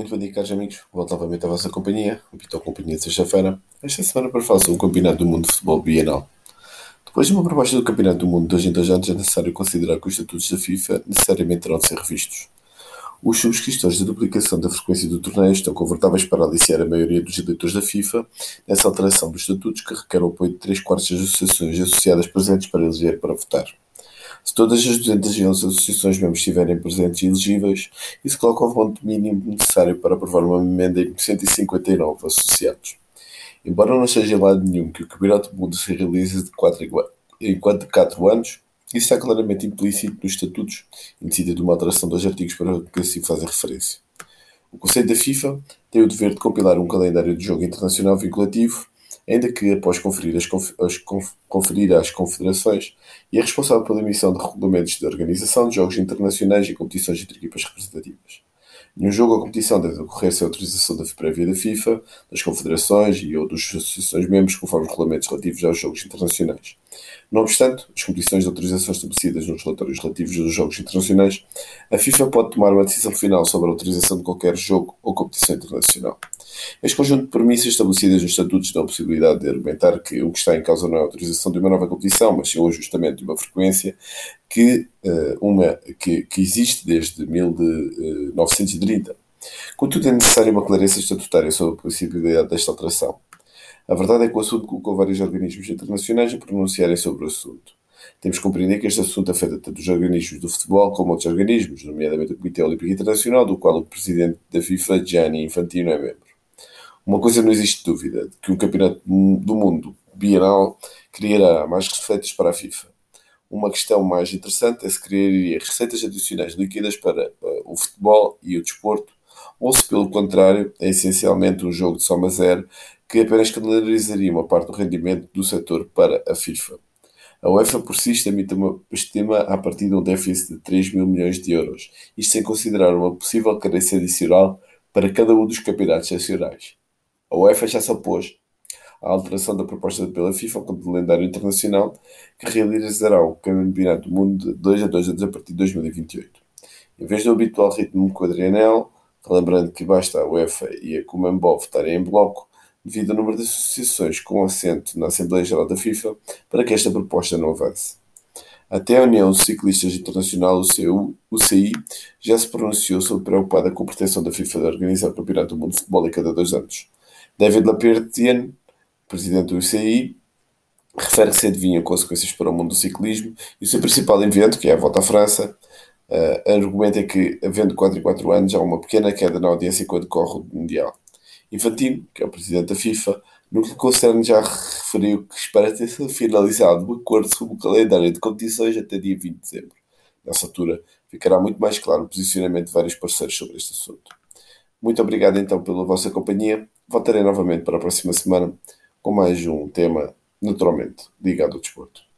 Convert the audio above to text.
Muito bom dia, caros amigos. Volto novamente à vossa companhia, habitual companhia de sexta-feira. Esta semana para falar sobre o Campeonato do Mundo de Futebol Bienal. Depois de uma proposta do Campeonato do Mundo de dois em dois anos, é necessário considerar que os estatutos da FIFA necessariamente terão de ser revistos. Os subscritores da duplicação da frequência do torneio estão confortáveis para aliciar a maioria dos eleitores da FIFA nessa alteração dos estatutos que requer o apoio de 3 quartos das associações associadas presentes para eleger para votar. Se todas as 211 associações membros estiverem presentes e elegíveis, isso coloca o voto mínimo necessário para aprovar uma emenda em 159 associados. Embora não seja lado nenhum que o Campeonato do Mundo se realize de 4 em 4 anos, isso está claramente implícito nos estatutos, indicida de uma alteração dos artigos para que assim fazem referência. O Conselho da FIFA tem o dever de compilar um calendário de jogo internacional vinculativo ainda que após conferir, as, as, conferir às confederações, e é responsável pela emissão de regulamentos de organização de jogos internacionais e competições entre equipas representativas. Nenhum jogo ou competição deve ocorrer sem autorização da, prévia da FIFA, das confederações e ou das associações membros, conforme os regulamentos relativos aos jogos internacionais. Não obstante, as condições de autorização estabelecidas nos relatórios relativos dos jogos internacionais, a FIFA pode tomar uma decisão final sobre a autorização de qualquer jogo ou competição internacional. Este conjunto de premissas estabelecidas nos estatutos dão a possibilidade de argumentar que o que está em causa não é a autorização de uma nova competição, mas sim o ajustamento de uma frequência que, uh, uma, que, que, existe desde 1930. Contudo, é necessária uma clareza estatutária sobre a possibilidade desta alteração. A verdade é que o assunto colocou vários organismos internacionais a pronunciarem sobre o assunto. Temos que compreender que este assunto afeta tanto os organismos do futebol como outros organismos, nomeadamente o Comitê Olímpico Internacional, do qual o presidente da FIFA, Gianni Infantino, é membro. Uma coisa não existe dúvida, de que um campeonato do mundo bienal criará mais receitas para a FIFA. Uma questão mais interessante é se criaria receitas adicionais líquidas para o futebol e o desporto, ou se, pelo contrário, é essencialmente um jogo de soma zero que apenas canalizaria uma parte do rendimento do setor para a FIFA. A UEFA por si estima a partir de um déficit de 3 mil milhões de euros, isto sem considerar uma possível carência adicional para cada um dos campeonatos nacionais. A UEFA já se opôs à alteração da proposta pela FIFA com o calendário internacional que realizará o Campeonato do Mundo de 2 a 2 anos a partir de 2028. Em vez do habitual ritmo quadrienal, relembrando que basta a UEFA e a Comembol votarem em bloco, devido ao número de associações com assento na Assembleia Geral da FIFA, para que esta proposta não avance. Até a União de Ciclistas Internacional, UCI, já se pronunciou sobre preocupada com a pretensão da FIFA de organizar o Campeonato do Mundo de Futebol a cada dois anos. David Lapertien, presidente do UCI, refere que se adivinham consequências para o mundo do ciclismo e o seu principal evento, que é a Volta à França, uh, argumenta que, havendo 4 e 4 anos, há uma pequena queda na audiência quando corre o Mundial. Infantino, que é o presidente da FIFA, no que concerne já referiu que espera ter finalizado o acordo sobre o calendário de competições até dia 20 de dezembro. Nessa altura, ficará muito mais claro o posicionamento de vários parceiros sobre este assunto. Muito obrigado então pela vossa companhia. Voltarei novamente para a próxima semana com mais um tema naturalmente ligado ao desporto.